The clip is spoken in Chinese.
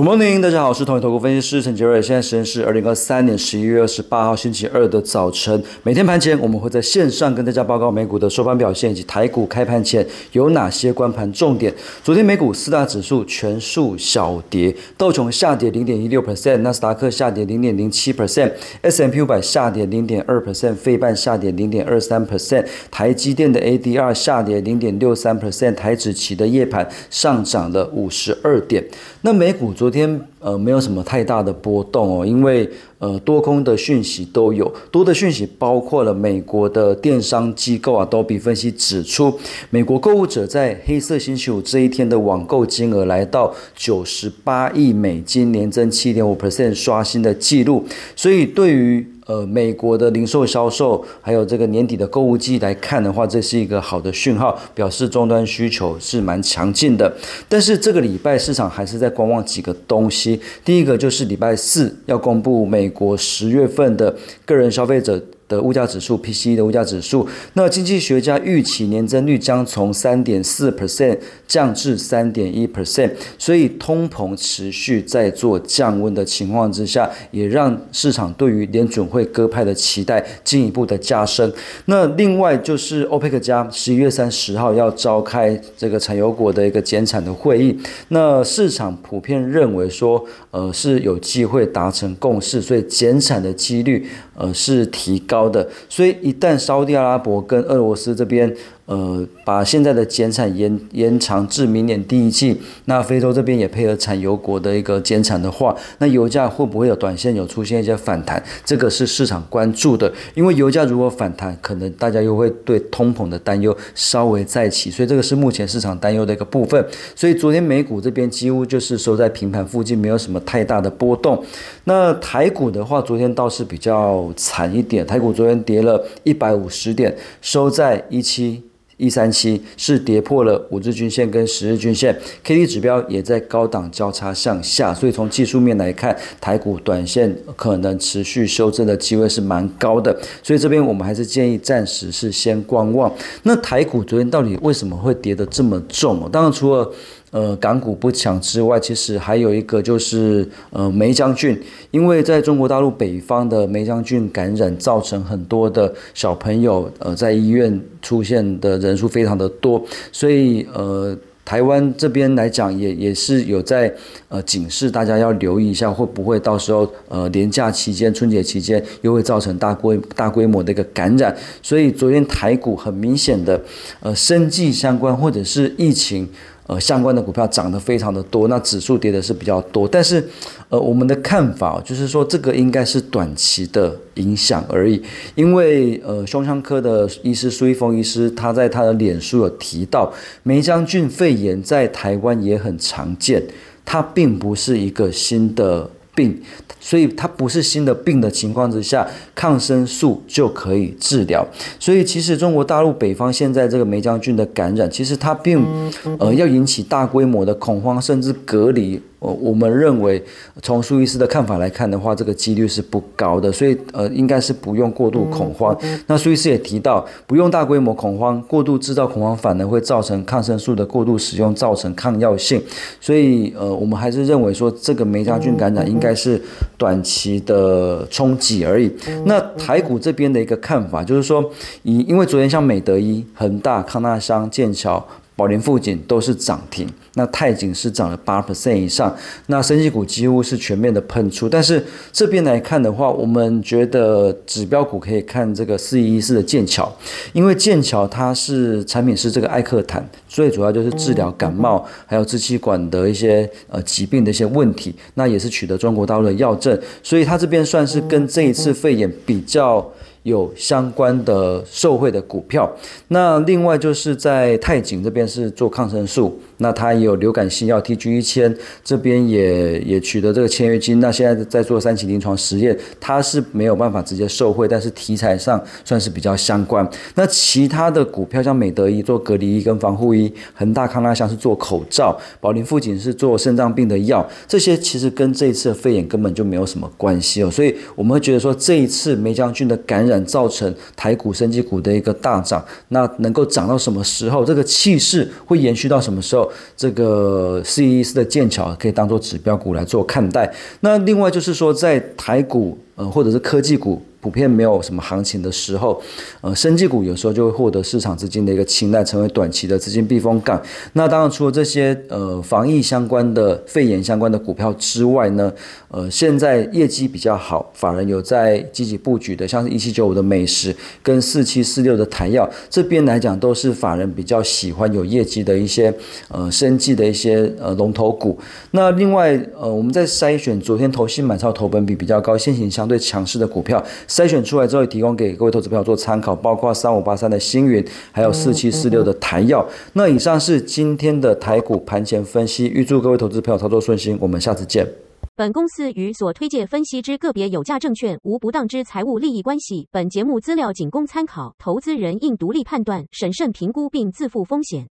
Good morning，大家好，我是统一投顾分析师陈杰瑞。现在时间是二零二三年十一月二十八号星期二的早晨。每天盘前我们会在线上跟大家报告美股的收盘表现以及台股开盘前有哪些关盘重点。昨天美股四大指数全数小跌，道琼下跌零点一六 percent，纳斯达克下跌零点零七 percent，S M P 五百下跌零点二 percent，费半下跌零点二三 percent，台积电的 A D R 下跌零点六三 percent，台指期的夜盘上涨了五十二点。那美股昨昨天呃没有什么太大的波动哦，因为呃多空的讯息都有，多的讯息包括了美国的电商机构啊，都比分析指出，美国购物者在黑色星期五这一天的网购金额来到九十八亿美金，年增七点五 percent，刷新的记录。所以对于呃，美国的零售销售，还有这个年底的购物季来看的话，这是一个好的讯号，表示终端需求是蛮强劲的。但是这个礼拜市场还是在观望几个东西。第一个就是礼拜四要公布美国十月份的个人消费者。的物价指数 PCE 的物价指数，那经济学家预期年增率将从三点四 percent 降至三点一 percent，所以通膨持续在做降温的情况之下，也让市场对于联准会鸽派的期待进一步的加深。那另外就是欧佩克加十一月三十号要召开这个产油国的一个减产的会议，那市场普遍认为说，呃是有机会达成共识，所以减产的几率呃是提高。高的，所以一旦沙特阿拉伯跟俄罗斯这边。呃，把现在的减产延延长至明年第一季，那非洲这边也配合产油国的一个减产的话，那油价会不会有短线有出现一些反弹？这个是市场关注的，因为油价如果反弹，可能大家又会对通膨的担忧稍微再起，所以这个是目前市场担忧的一个部分。所以昨天美股这边几乎就是收在平盘附近，没有什么太大的波动。那台股的话，昨天倒是比较惨一点，台股昨天跌了一百五十点，收在一七。一三七是跌破了五日均线跟十日均线，K D 指标也在高档交叉向下，所以从技术面来看，台股短线可能持续修正的机会是蛮高的，所以这边我们还是建议暂时是先观望。那台股昨天到底为什么会跌得这么重？当然除了呃，港股不强之外，其实还有一个就是呃，梅将军，因为在中国大陆北方的梅将军感染，造成很多的小朋友呃在医院出现的人数非常的多，所以呃，台湾这边来讲也也是有在呃警示大家要留意一下，会不会到时候呃年假期间、春节期间又会造成大规大规模的一个感染，所以昨天台股很明显的呃生计相关或者是疫情。呃，相关的股票涨得非常的多，那指数跌的是比较多，但是，呃，我们的看法就是说，这个应该是短期的影响而已，因为呃，胸腔科的医师苏一峰医师他在他的脸书有提到，梅将军肺炎在台湾也很常见，它并不是一个新的。病，所以它不是新的病的情况之下，抗生素就可以治疗。所以其实中国大陆北方现在这个梅将军的感染，其实它并呃要引起大规模的恐慌，甚至隔离。呃，我们认为从苏医师的看法来看的话，这个几率是不高的，所以呃，应该是不用过度恐慌。那苏医师也提到，不用大规模恐慌，过度制造恐慌反而会造成抗生素的过度使用，造成抗药性。所以呃，我们还是认为说，这个梅家菌感染应该是短期的冲击而已。那台股这边的一个看法就是说，以因为昨天像美德一、恒大、康纳商、剑桥。宝林富锦都是涨停，那泰景是涨了八 percent 以上，那升绩股几乎是全面的喷出。但是这边来看的话，我们觉得指标股可以看这个四一一四的剑桥，因为剑桥它是产品是这个艾克坦，最主要就是治疗感冒还有支气管的一些呃疾病的一些问题，那也是取得中国大陆的药证，所以它这边算是跟这一次肺炎比较。有相关的受贿的股票，那另外就是在泰景这边是做抗生素，那它也有流感新药 TG 一千，这边也也取得这个签约金，那现在在做三期临床实验，它是没有办法直接受贿，但是题材上算是比较相关。那其他的股票像美德医做隔离衣跟防护衣，恒大康拉香是做口罩，宝林富锦是做肾脏病的药，这些其实跟这一次的肺炎根本就没有什么关系哦，所以我们会觉得说这一次梅将军的感染。造成台股、升级股的一个大涨。那能够涨到什么时候？这个气势会延续到什么时候？这个 ce 四的剑桥可以当做指标股来做看待。那另外就是说，在台股呃或者是科技股。普遍没有什么行情的时候，呃，生技股有时候就会获得市场资金的一个青睐，成为短期的资金避风港。那当然，除了这些呃防疫相关的、肺炎相关的股票之外呢，呃，现在业绩比较好，法人有在积极布局的，像是一七九五的美食跟四七四六的台药这边来讲，都是法人比较喜欢有业绩的一些呃生技的一些呃龙头股。那另外呃，我们在筛选昨天投信买超投本比比较高、现行相对强势的股票。筛选出来之后，提供给各位投资朋友做参考，包括三五八三的星云，还有四七四六的台药。那以上是今天的台股盘前分析，预祝各位投资朋友操作顺心，我们下次见。本公司与所推介分析之个别有价证券无不当之财务利益关系，本节目资料仅供参考，投资人应独立判断、审慎评估并自负风险。